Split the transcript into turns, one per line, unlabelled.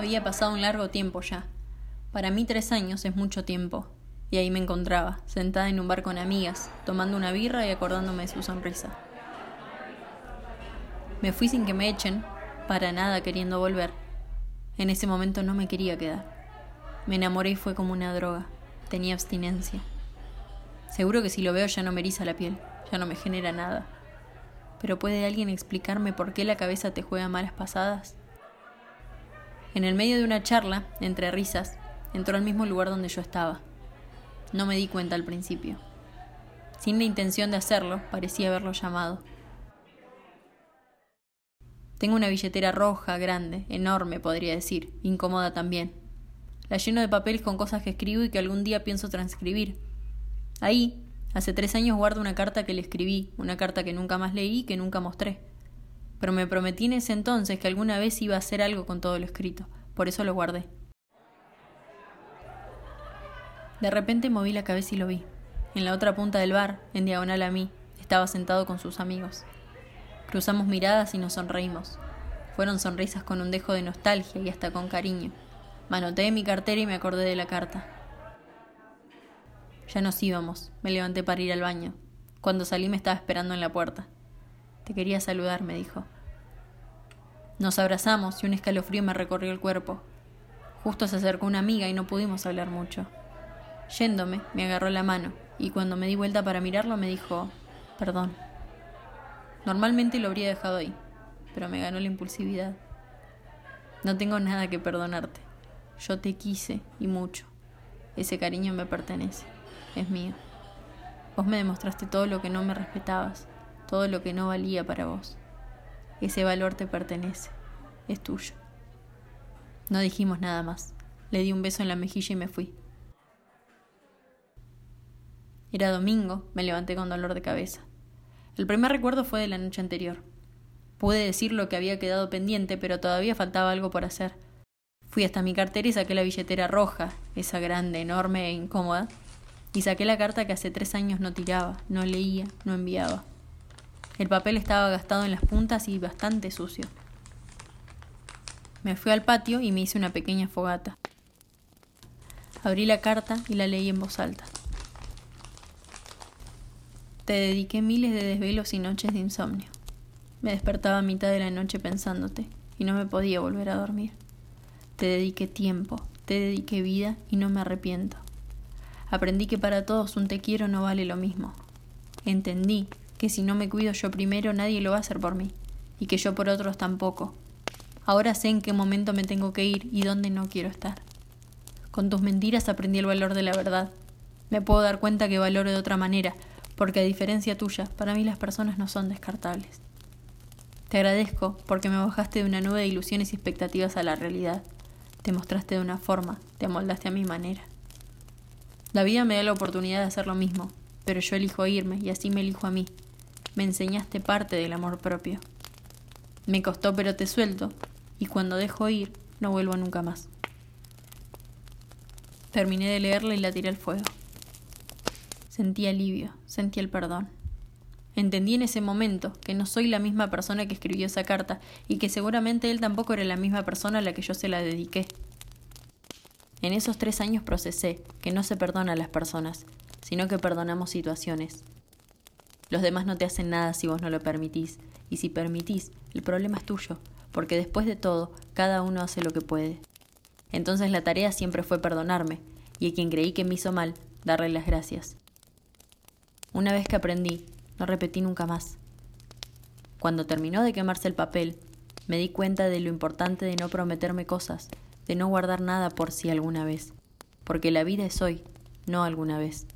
Había pasado un largo tiempo ya. Para mí tres años es mucho tiempo. Y ahí me encontraba, sentada en un bar con amigas, tomando una birra y acordándome de su sonrisa. Me fui sin que me echen, para nada queriendo volver. En ese momento no me quería quedar. Me enamoré y fue como una droga. Tenía abstinencia. Seguro que si lo veo ya no me eriza la piel, ya no me genera nada. Pero ¿puede alguien explicarme por qué la cabeza te juega malas pasadas? En el medio de una charla, entre risas, entró al mismo lugar donde yo estaba. No me di cuenta al principio. Sin la intención de hacerlo, parecía haberlo llamado. Tengo una billetera roja, grande, enorme, podría decir, incómoda también. La lleno de papeles con cosas que escribo y que algún día pienso transcribir. Ahí, hace tres años guardo una carta que le escribí, una carta que nunca más leí y que nunca mostré pero me prometí en ese entonces que alguna vez iba a hacer algo con todo lo escrito, por eso lo guardé. De repente moví la cabeza y lo vi. En la otra punta del bar, en diagonal a mí, estaba sentado con sus amigos. Cruzamos miradas y nos sonreímos. Fueron sonrisas con un dejo de nostalgia y hasta con cariño. Manoteé mi cartera y me acordé de la carta. Ya nos íbamos. Me levanté para ir al baño. Cuando salí me estaba esperando en la puerta. Te quería saludar, me dijo. Nos abrazamos y un escalofrío me recorrió el cuerpo. Justo se acercó una amiga y no pudimos hablar mucho. Yéndome, me agarró la mano y cuando me di vuelta para mirarlo me dijo, perdón. Normalmente lo habría dejado ahí, pero me ganó la impulsividad. No tengo nada que perdonarte. Yo te quise y mucho. Ese cariño me pertenece, es mío. Vos me demostraste todo lo que no me respetabas, todo lo que no valía para vos. Ese valor te pertenece, es tuyo. No dijimos nada más. Le di un beso en la mejilla y me fui. Era domingo, me levanté con dolor de cabeza. El primer recuerdo fue de la noche anterior. Pude decir lo que había quedado pendiente, pero todavía faltaba algo por hacer. Fui hasta mi cartera y saqué la billetera roja, esa grande, enorme e incómoda, y saqué la carta que hace tres años no tiraba, no leía, no enviaba. El papel estaba gastado en las puntas y bastante sucio. Me fui al patio y me hice una pequeña fogata. Abrí la carta y la leí en voz alta. Te dediqué miles de desvelos y noches de insomnio. Me despertaba a mitad de la noche pensándote y no me podía volver a dormir. Te dediqué tiempo, te dediqué vida y no me arrepiento. Aprendí que para todos un te quiero no vale lo mismo. Entendí que si no me cuido yo primero nadie lo va a hacer por mí, y que yo por otros tampoco. Ahora sé en qué momento me tengo que ir y dónde no quiero estar. Con tus mentiras aprendí el valor de la verdad. Me puedo dar cuenta que valoro de otra manera, porque a diferencia tuya, para mí las personas no son descartables. Te agradezco porque me bajaste de una nube de ilusiones y expectativas a la realidad. Te mostraste de una forma, te amoldaste a mi manera. La vida me da la oportunidad de hacer lo mismo, pero yo elijo irme y así me elijo a mí, me enseñaste parte del amor propio. Me costó pero te suelto, y cuando dejo ir, no vuelvo nunca más. Terminé de leerla y la tiré al fuego. Sentí alivio, sentí el perdón. Entendí en ese momento que no soy la misma persona que escribió esa carta y que seguramente él tampoco era la misma persona a la que yo se la dediqué. En esos tres años procesé que no se perdona a las personas, sino que perdonamos situaciones, los demás no te hacen nada si vos no lo permitís. Y si permitís, el problema es tuyo, porque después de todo, cada uno hace lo que puede. Entonces la tarea siempre fue perdonarme, y a quien creí que me hizo mal, darle las gracias. Una vez que aprendí, no repetí nunca más. Cuando terminó de quemarse el papel, me di cuenta de lo importante de no prometerme cosas, de no guardar nada por sí alguna vez, porque la vida es hoy, no alguna vez.